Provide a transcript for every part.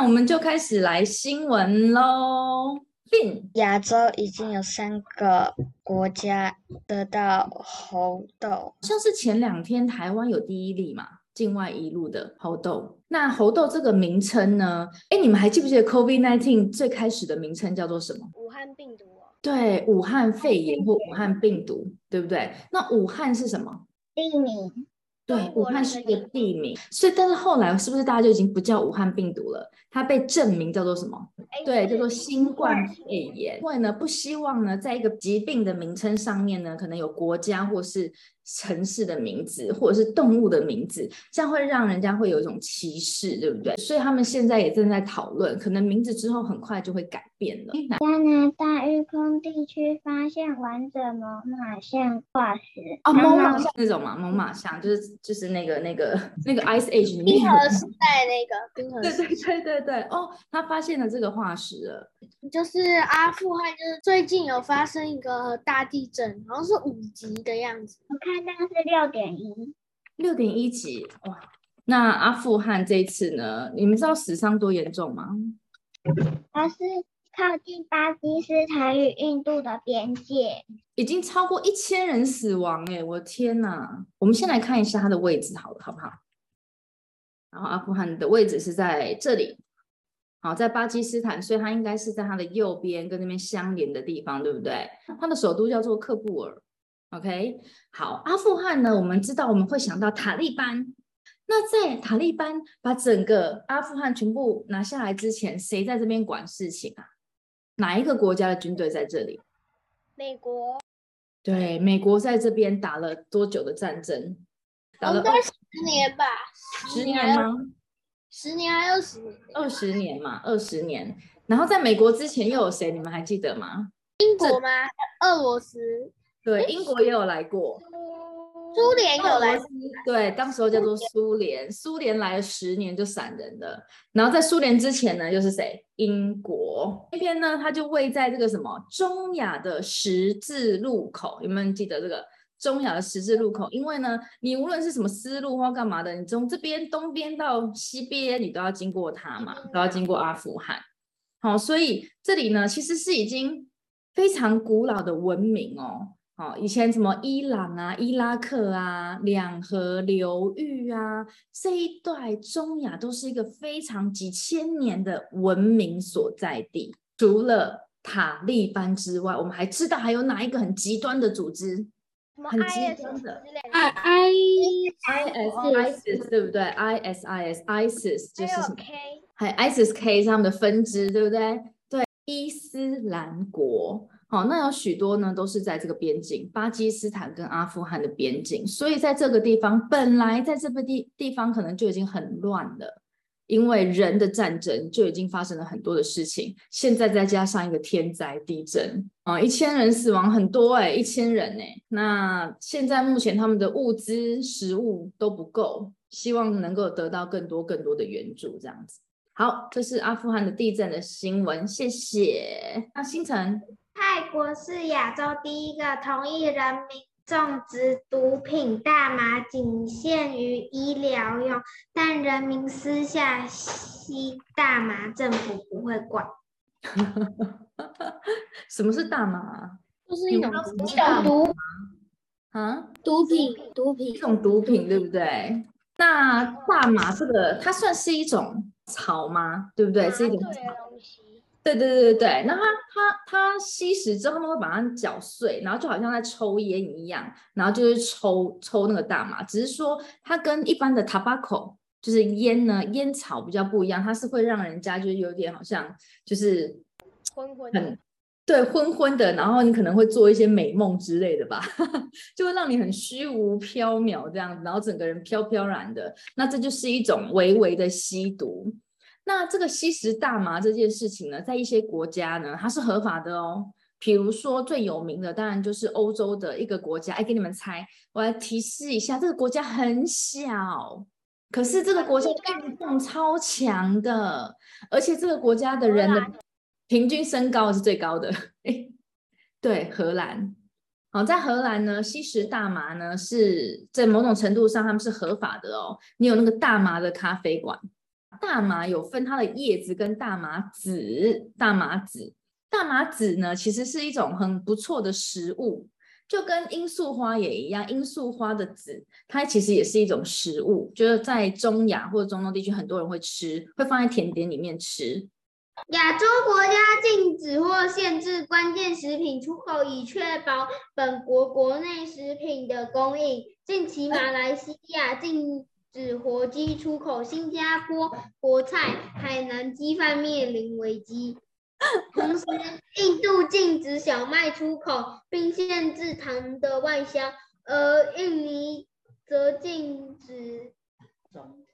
那我们就开始来新闻喽。病亚洲已经有三个国家得到猴痘，像是前两天台湾有第一例嘛，境外一路的猴痘。那猴痘这个名称呢？哎，你们还记不记得 COVID-19 最开始的名称叫做什么？武汉病毒哦。对，武汉肺炎或武汉病毒，对不对？那武汉是什么？地名。对，武汉是一个地名，所以但是后来是不是大家就已经不叫武汉病毒了？它被证明叫做什么？对，叫做新冠肺炎。因为呢，不希望呢，在一个疾病的名称上面呢，可能有国家或是。城市的名字或者是动物的名字，这样会让人家会有一种歧视，对不对？所以他们现在也正在讨论，可能名字之后很快就会改变了。加拿大育空地区发现完整猛犸象化石哦，猛犸象那种嘛，猛犸象就是就是那个那个那个 Ice Age 里面冰河时代那个冰河，对对对对对哦，他发现了这个化石了，就是阿富汗，就是最近有发生一个大地震，好像是五级的样子，我看。那是六点一，六点一级哇！那阿富汗这一次呢？你们知道死伤多严重吗？它是靠近巴基斯坦与印度的边界，已经超过一千人死亡哎！我的天哪！我们先来看一下它的位置，好了，好不好？然后阿富汗的位置是在这里，好，在巴基斯坦，所以它应该是在它的右边，跟那边相连的地方，对不对？它的首都叫做喀布尔。OK，好，阿富汗呢？我们知道我们会想到塔利班。那在塔利班把整个阿富汗全部拿下来之前，谁在这边管事情啊？哪一个国家的军队在这里？美国。对，美国在这边打了多久的战争？打了十年吧。十年吗？十年还二十年？二十年嘛，二十年。然后在美国之前又有谁？你们还记得吗？英国吗？俄罗斯。对，英国也有来过，苏联有来，对，当时候叫做苏联，苏联来了十年就散人了。然后在苏联之前呢，又是谁？英国那边呢，它就位在这个什么中亚的十字路口，有没有记得这个中亚的十字路口？因为呢，你无论是什么思路或干嘛的，你从这边东边到西边，你都要经过它嘛，都要经过阿富汗。好，所以这里呢，其实是已经非常古老的文明哦。哦，以前什么伊朗啊、伊拉克啊、两河流域啊，这一段中亚都是一个非常几千年的文明所在地。除了塔利班之外，我们还知道还有哪一个很极端的组织？很极端的，I I I S ISIS 对不对？I S I S ISIS 就是什么？K 还 ISIS K 他们的分支，对不对？对，伊斯兰国。好，那有许多呢，都是在这个边境，巴基斯坦跟阿富汗的边境，所以在这个地方，本来在这个地地方可能就已经很乱了，因为人的战争就已经发生了很多的事情，现在再加上一个天灾地震啊，一千人死亡很多哎，一千人哎，那现在目前他们的物资食物都不够，希望能够得到更多更多的援助，这样子。好，这是阿富汗的地震的新闻，谢谢。那星辰。泰国是亚洲第一个同意人民种植毒品大麻仅限于医疗用，但人民私下吸大麻，政府不会管。什么是大麻？就是一种毒啊，毒品，毒品，一种毒品，对不对？那大麻这个，它算是一种草吗？对不对？是一种草。对对对对对，那它它它吸食之后，他们会把它搅碎，然后就好像在抽烟一样，然后就是抽抽那个大麻。只是说它跟一般的 tobacco 就是烟呢，烟草比较不一样，它是会让人家就是有点好像就是昏昏很对昏昏的，然后你可能会做一些美梦之类的吧，就会让你很虚无缥缈这样子，然后整个人飘飘然的。那这就是一种微微的吸毒。那这个吸食大麻这件事情呢，在一些国家呢，它是合法的哦。比如说最有名的，当然就是欧洲的一个国家。哎，给你们猜，我来提示一下，这个国家很小，可是这个国家运动超强的，而且这个国家的人的平均身高是最高的。哎，对，荷兰。好，在荷兰呢，吸食大麻呢是在某种程度上他们是合法的哦。你有那个大麻的咖啡馆。大麻有分它的叶子跟大麻籽，大麻籽，大麻籽呢其实是一种很不错的食物，就跟罂粟花也一样，罂粟花的籽它其实也是一种食物，就是在中亚或者中东地区很多人会吃，会放在甜点里面吃。亚洲国家禁止或限制关键食品出口，以确保本国国内食品的供应。近期，马来西亚禁指活鸡出口，新加坡国菜海南鸡饭面临危机。同时，印度禁止小麦出口，并限制糖的外销，而印尼则禁止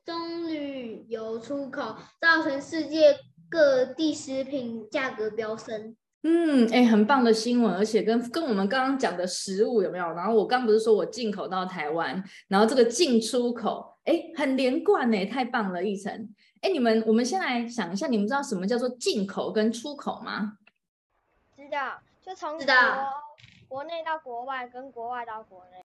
棕榈油出口，造成世界。各地食品价格飙升，嗯，哎，很棒的新闻，而且跟跟我们刚刚讲的食物有没有？然后我刚不是说我进口到台湾，然后这个进出口，哎，很连贯呢，太棒了，奕晨。哎，你们，我们先来想一下，你们知道什么叫做进口跟出口吗？知道，就从国内到国外，跟国外到国内。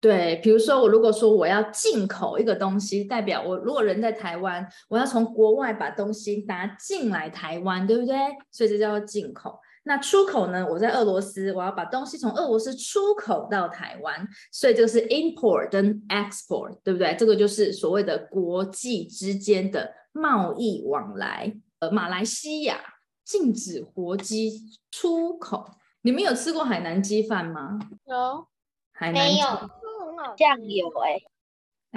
对，比如说我如果说我要进口一个东西，代表我如果人在台湾，我要从国外把东西拿进来台湾，对不对？所以这叫做进口。那出口呢？我在俄罗斯，我要把东西从俄罗斯出口到台湾，所以这个是 import 跟 export，对不对？这个就是所谓的国际之间的贸易往来。呃，马来西亚禁止活鸡出口，你们有吃过海南鸡饭吗？有，海南鸡酱油哎，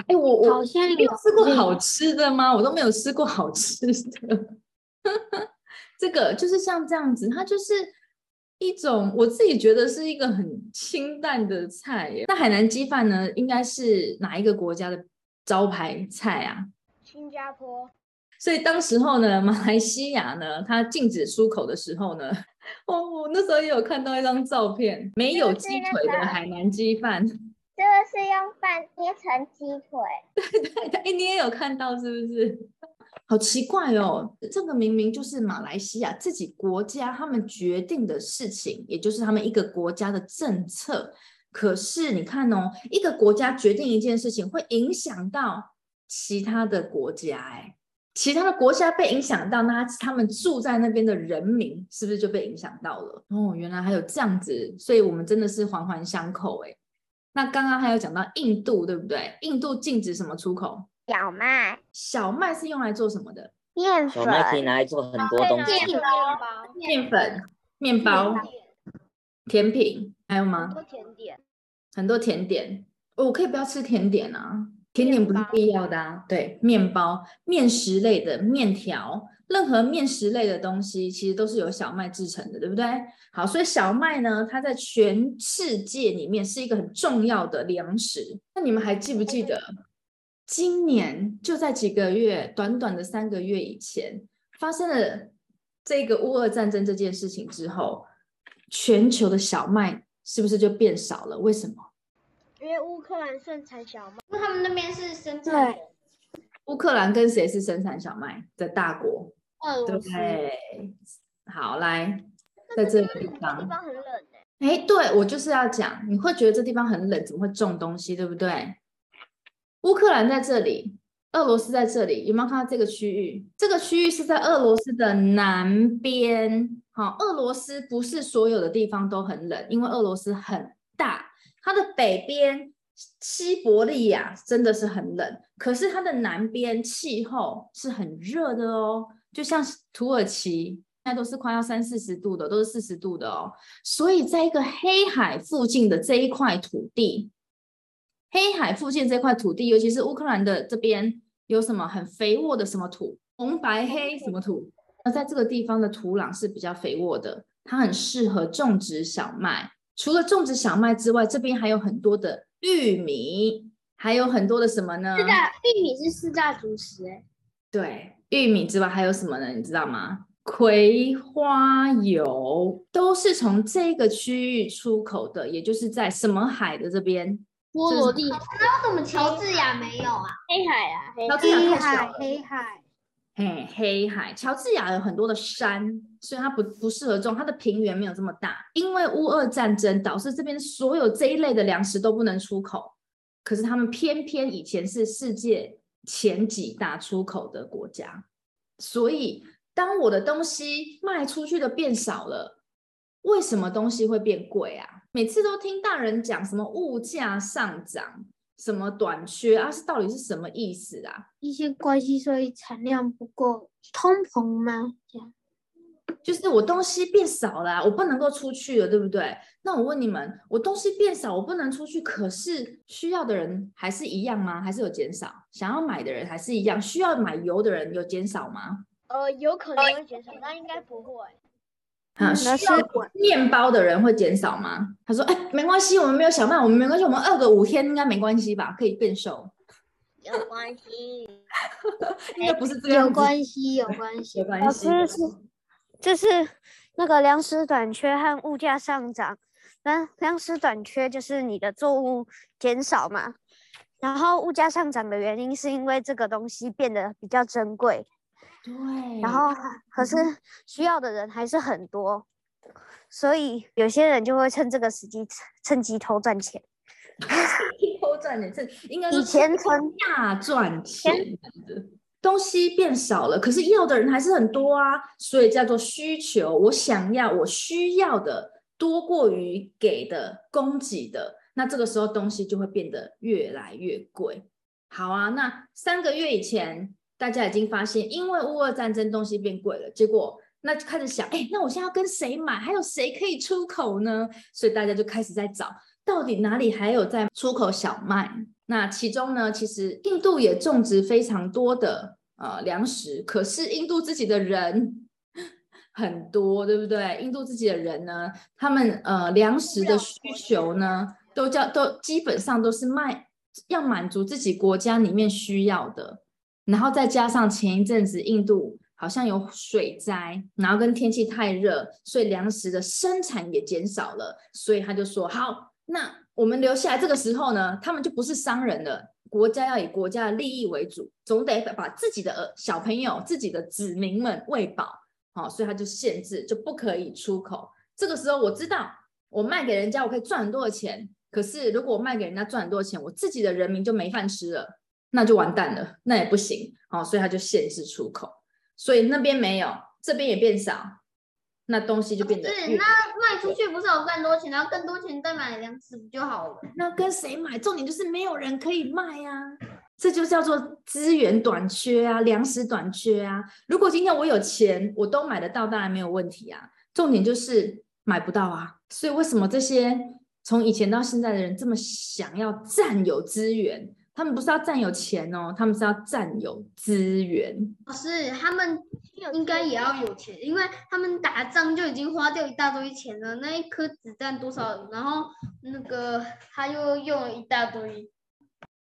哎，我我好像有吃过好吃的吗？我都没有吃过好吃的。这个就是像这样子，它就是一种我自己觉得是一个很清淡的菜耶。那海南鸡饭呢，应该是哪一个国家的招牌菜啊？新加坡。所以当时候呢，马来西亚呢，它禁止出口的时候呢，哦，我那时候也有看到一张照片，没有鸡腿的海南鸡饭。这个是用饭捏成鸡腿，对对对，哎，你也有看到是不是？好奇怪哦，这个明明就是马来西亚自己国家他们决定的事情，也就是他们一个国家的政策。可是你看哦，一个国家决定一件事情，会影响到其他的国家，哎，其他的国家被影响到，那他们住在那边的人民是不是就被影响到了？哦，原来还有这样子，所以我们真的是环环相扣，哎。那刚刚还有讲到印度，对不对？印度禁止什么出口？小麦。小麦是用来做什么的？面粉。小麦可以拿来做很多东西。面包。面粉、面包、甜品，还有吗？很多甜点。很多甜点。我可以不要吃甜点啊，甜点不是必要的啊。对，面包、面食类的面条。任何面食类的东西，其实都是由小麦制成的，对不对？好，所以小麦呢，它在全世界里面是一个很重要的粮食。那你们还记不记得，今年就在几个月，短短的三个月以前，发生了这个乌俄战争这件事情之后，全球的小麦是不是就变少了？为什么？因为乌克兰盛产小麦，因为他们那边是生产。乌克兰跟谁是生产小麦的大国？对对，好来，在这个地方，地方很冷哎，对我就是要讲，你会觉得这地方很冷，怎么会种东西，对不对？乌克兰在这里，俄罗斯在这里，有没有看到这个区域？这个区域是在俄罗斯的南边。好，俄罗斯不是所有的地方都很冷，因为俄罗斯很大，它的北边西伯利亚真的是很冷，可是它的南边气候是很热的哦。就像土耳其，现在都是快要三四十度的，都是四十度的哦。所以在一个黑海附近的这一块土地，黑海附近这块土地，尤其是乌克兰的这边，有什么很肥沃的什么土，红白黑什么土？那在这个地方的土壤是比较肥沃的，它很适合种植小麦。除了种植小麦之外，这边还有很多的玉米，还有很多的什么呢？四大玉米是四大主食，哎，对。玉米之外还有什么呢？你知道吗？葵花油都是从这个区域出口的，也就是在什么海的这边？波罗的。那为什么乔治亚没有啊？黑海啊，黑海，黑海。嘿，黑海。乔治亚有很多的山，所以它不不适合种，它的平原没有这么大。因为乌俄战争导致这边所有这一类的粮食都不能出口，可是他们偏偏以前是世界。前几大出口的国家。所以，当我的东西卖出去的变少了，为什么东西会变贵啊？每次都听大人讲什么物价上涨、什么短缺啊，是到底是什么意思啊？一些关系，所以产量不够，通膨吗？这样。就是我东西变少了，我不能够出去了，对不对？那我问你们，我东西变少，我不能出去，可是需要的人还是一样吗？还是有减少？想要买的人还是一样？需要买油的人有减少吗？呃，有可能会减少，但应该不会。啊，需要面包的人会减少吗？他说：“哎，没关系，我们没有小麦，我们没关系，我们饿个五天应该没关系吧？可以变瘦。”有关系，应该不是这样有关系，有关系，有关系。就是那个粮食短缺和物价上涨，那粮食短缺就是你的作物减少嘛，然后物价上涨的原因是因为这个东西变得比较珍贵，对，然后可是需要的人还是很多，所以有些人就会趁这个时机趁机偷赚钱，偷赚钱，趁应该以前存大赚钱的。东西变少了，可是要的人还是很多啊，所以叫做需求。我想要，我需要的多过于给的供给的，那这个时候东西就会变得越来越贵。好啊，那三个月以前大家已经发现，因为乌俄战争东西变贵了，结果那就开始想，哎，那我现在要跟谁买？还有谁可以出口呢？所以大家就开始在找，到底哪里还有在出口小麦？那其中呢，其实印度也种植非常多的呃粮食，可是印度自己的人 很多，对不对？印度自己的人呢，他们呃粮食的需求呢，都叫都基本上都是卖要满足自己国家里面需要的，然后再加上前一阵子印度好像有水灾，然后跟天气太热，所以粮食的生产也减少了，所以他就说好，那。我们留下来这个时候呢，他们就不是商人了。国家要以国家的利益为主，总得把自己的小朋友、自己的子民们喂饱。好，所以他就限制，就不可以出口。这个时候我知道，我卖给人家，我可以赚很多的钱。可是如果我卖给人家赚很多钱，我自己的人民就没饭吃了，那就完蛋了，那也不行。哦，所以他就限制出口。所以那边没有，这边也变少。那东西就变得是那卖出去不是有更多钱，然后更多钱再买粮食不就好了？那跟谁买？重点就是没有人可以卖呀，这就叫做资源短缺啊，粮食短缺啊。如果今天我有钱，我都买得到，当然没有问题啊。重点就是买不到啊。所以为什么这些从以前到现在的人这么想要占有资源？他们不是要占有钱哦，他们是要占有资源。是他们应该也要有钱，因为他们打仗就已经花掉一大堆钱了。那一颗子弹多少？然后那个他又用了一大堆，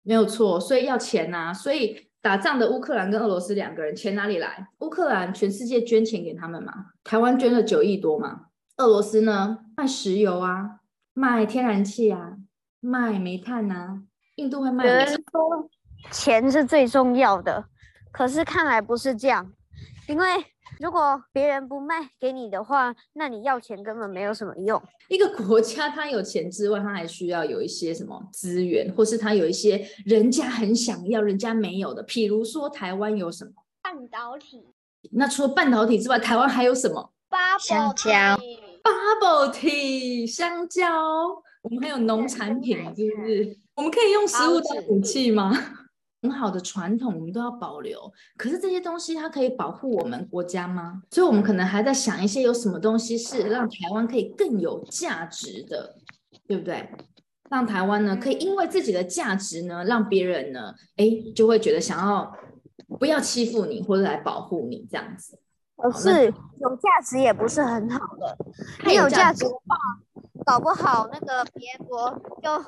没有错，所以要钱呐。所以打仗的乌克兰跟俄罗斯两个人钱哪里来？乌克兰全世界捐钱给他们嘛，台湾捐了九亿多嘛。俄罗斯呢，卖石油啊，卖天然气啊，卖煤炭啊。印度会卖。有人说钱是最重要的，可是看来不是这样。因为如果别人不卖给你的话，那你要钱根本没有什么用。一个国家它有钱之外，它还需要有一些什么资源，或是它有一些人家很想要、人家没有的。譬如说台湾有什么半导体？那除了半导体之外，台湾还有什么？香蕉。Bubble tea，香蕉。我们还有农产品，是不是？我们可以用食物当武器吗？很好的传统，我们都要保留。可是这些东西它可以保护我们国家吗？所以，我们可能还在想一些有什么东西是让台湾可以更有价值的，对不对？让台湾呢，可以因为自己的价值呢，让别人呢，哎，就会觉得想要不要欺负你，或者来保护你这样子。可是有价值也不是很好的，没有价值的话，搞不好那个别国就。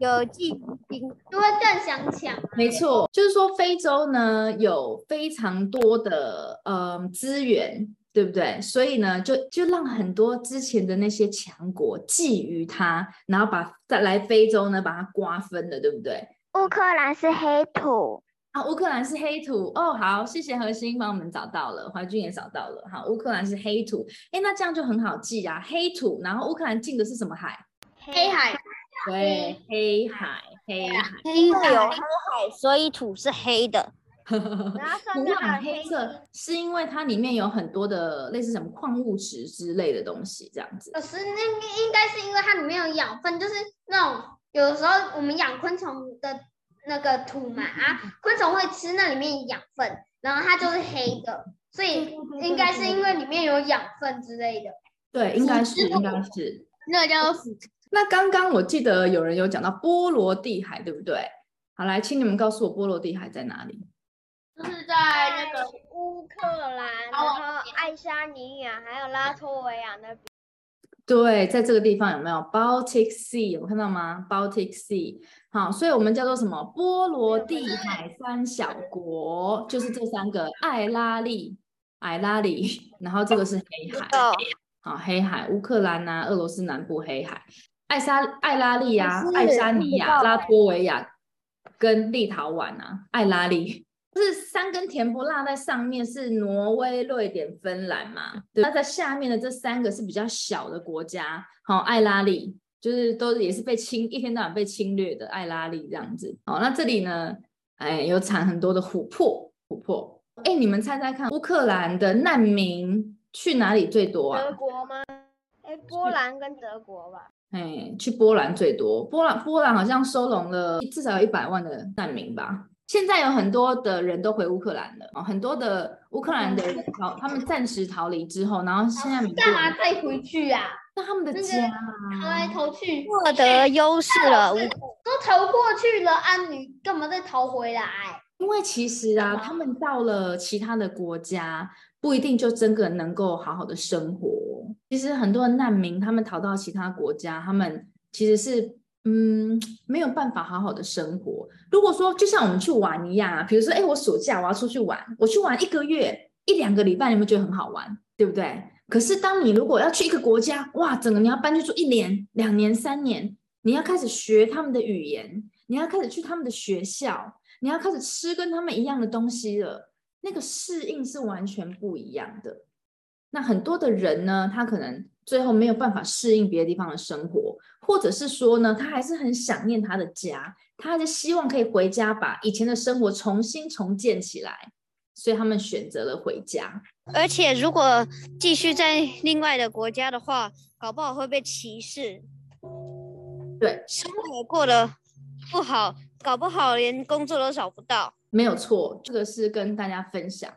有嫉妒心，就会更想抢。没错，就是说非洲呢有非常多的嗯资源，对不对？所以呢，就就让很多之前的那些强国觊觎它，然后把再来非洲呢把它瓜分了，对不对？乌克兰是黑土啊，乌克兰是黑土哦。好，谢谢何心帮我们找到了，怀君也找到了。好，乌克兰是黑土，哎，那这样就很好记啊，黑土。然后乌克兰进的是什么海？黑海。对，黑海黑海。因为有黑海，所以土是黑的。然后上面土壤黑黑色，是因为它里面有很多的类似什么矿物质之类的东西，这样子。可是那个应该是因为它里面有养分，就是那种有的时候我们养昆虫的那个土嘛啊，昆虫会吃那里面养分，然后它就是黑的，所以应该是因为里面有养分之类的。对，应该是，应该是。那个叫做腐那刚刚我记得有人有讲到波罗的海，对不对？好，来，请你们告诉我波罗的海在哪里？就是在那个乌克兰，然后爱沙尼亚还有拉脱维亚那边。对，在这个地方有没有 Baltic Sea？有看到吗？Baltic Sea。好，所以我们叫做什么？波罗的海三小国，就是这三个：爱拉利、艾拉里，然后这个是黑海。哦，好，黑海，乌克兰呐、俄罗斯南部黑海，爱沙、爱拉利呀、是爱沙尼亚、拉脱维亚跟立陶宛啊，爱拉利。就是三根甜不辣在上面是挪威、瑞典、芬兰嘛？对，那在下面的这三个是比较小的国家，好，爱拉利就是都也是被侵，一天到晚被侵略的爱拉利这样子。好，那这里呢，哎，有产很多的琥珀，琥珀。哎，你们猜猜看，乌克兰的难民去哪里最多啊？德国吗？哎，波兰跟德国吧。哎，去波兰最多，波兰波兰好像收容了至少有一百万的难民吧。现在有很多的人都回乌克兰了，哦，很多的乌克兰的人逃，他们暂时逃离之后，然后现在干嘛再回去啊？那他们的那个家逃来啊，逃去，获得优势了。乌都逃过去了，啊，你干嘛再逃回来？因为其实啊，他们到了其他的国家，不一定就真的能够好好的生活。其实很多的难民，他们逃到其他国家，他们其实是嗯没有办法好好的生活。如果说就像我们去玩一样啊，比如说，哎，我暑假我要出去玩，我去玩一个月、一两个礼拜，你们觉得很好玩，对不对？可是当你如果要去一个国家，哇，整个你要搬去住一年、两年、三年，你要开始学他们的语言，你要开始去他们的学校，你要开始吃跟他们一样的东西了，那个适应是完全不一样的。那很多的人呢，他可能最后没有办法适应别的地方的生活，或者是说呢，他还是很想念他的家，他还是希望可以回家把以前的生活重新重建起来，所以他们选择了回家。而且如果继续在另外的国家的话，搞不好会被歧视，对，生活过得不好，搞不好连工作都找不到。没有错，这个是跟大家分享。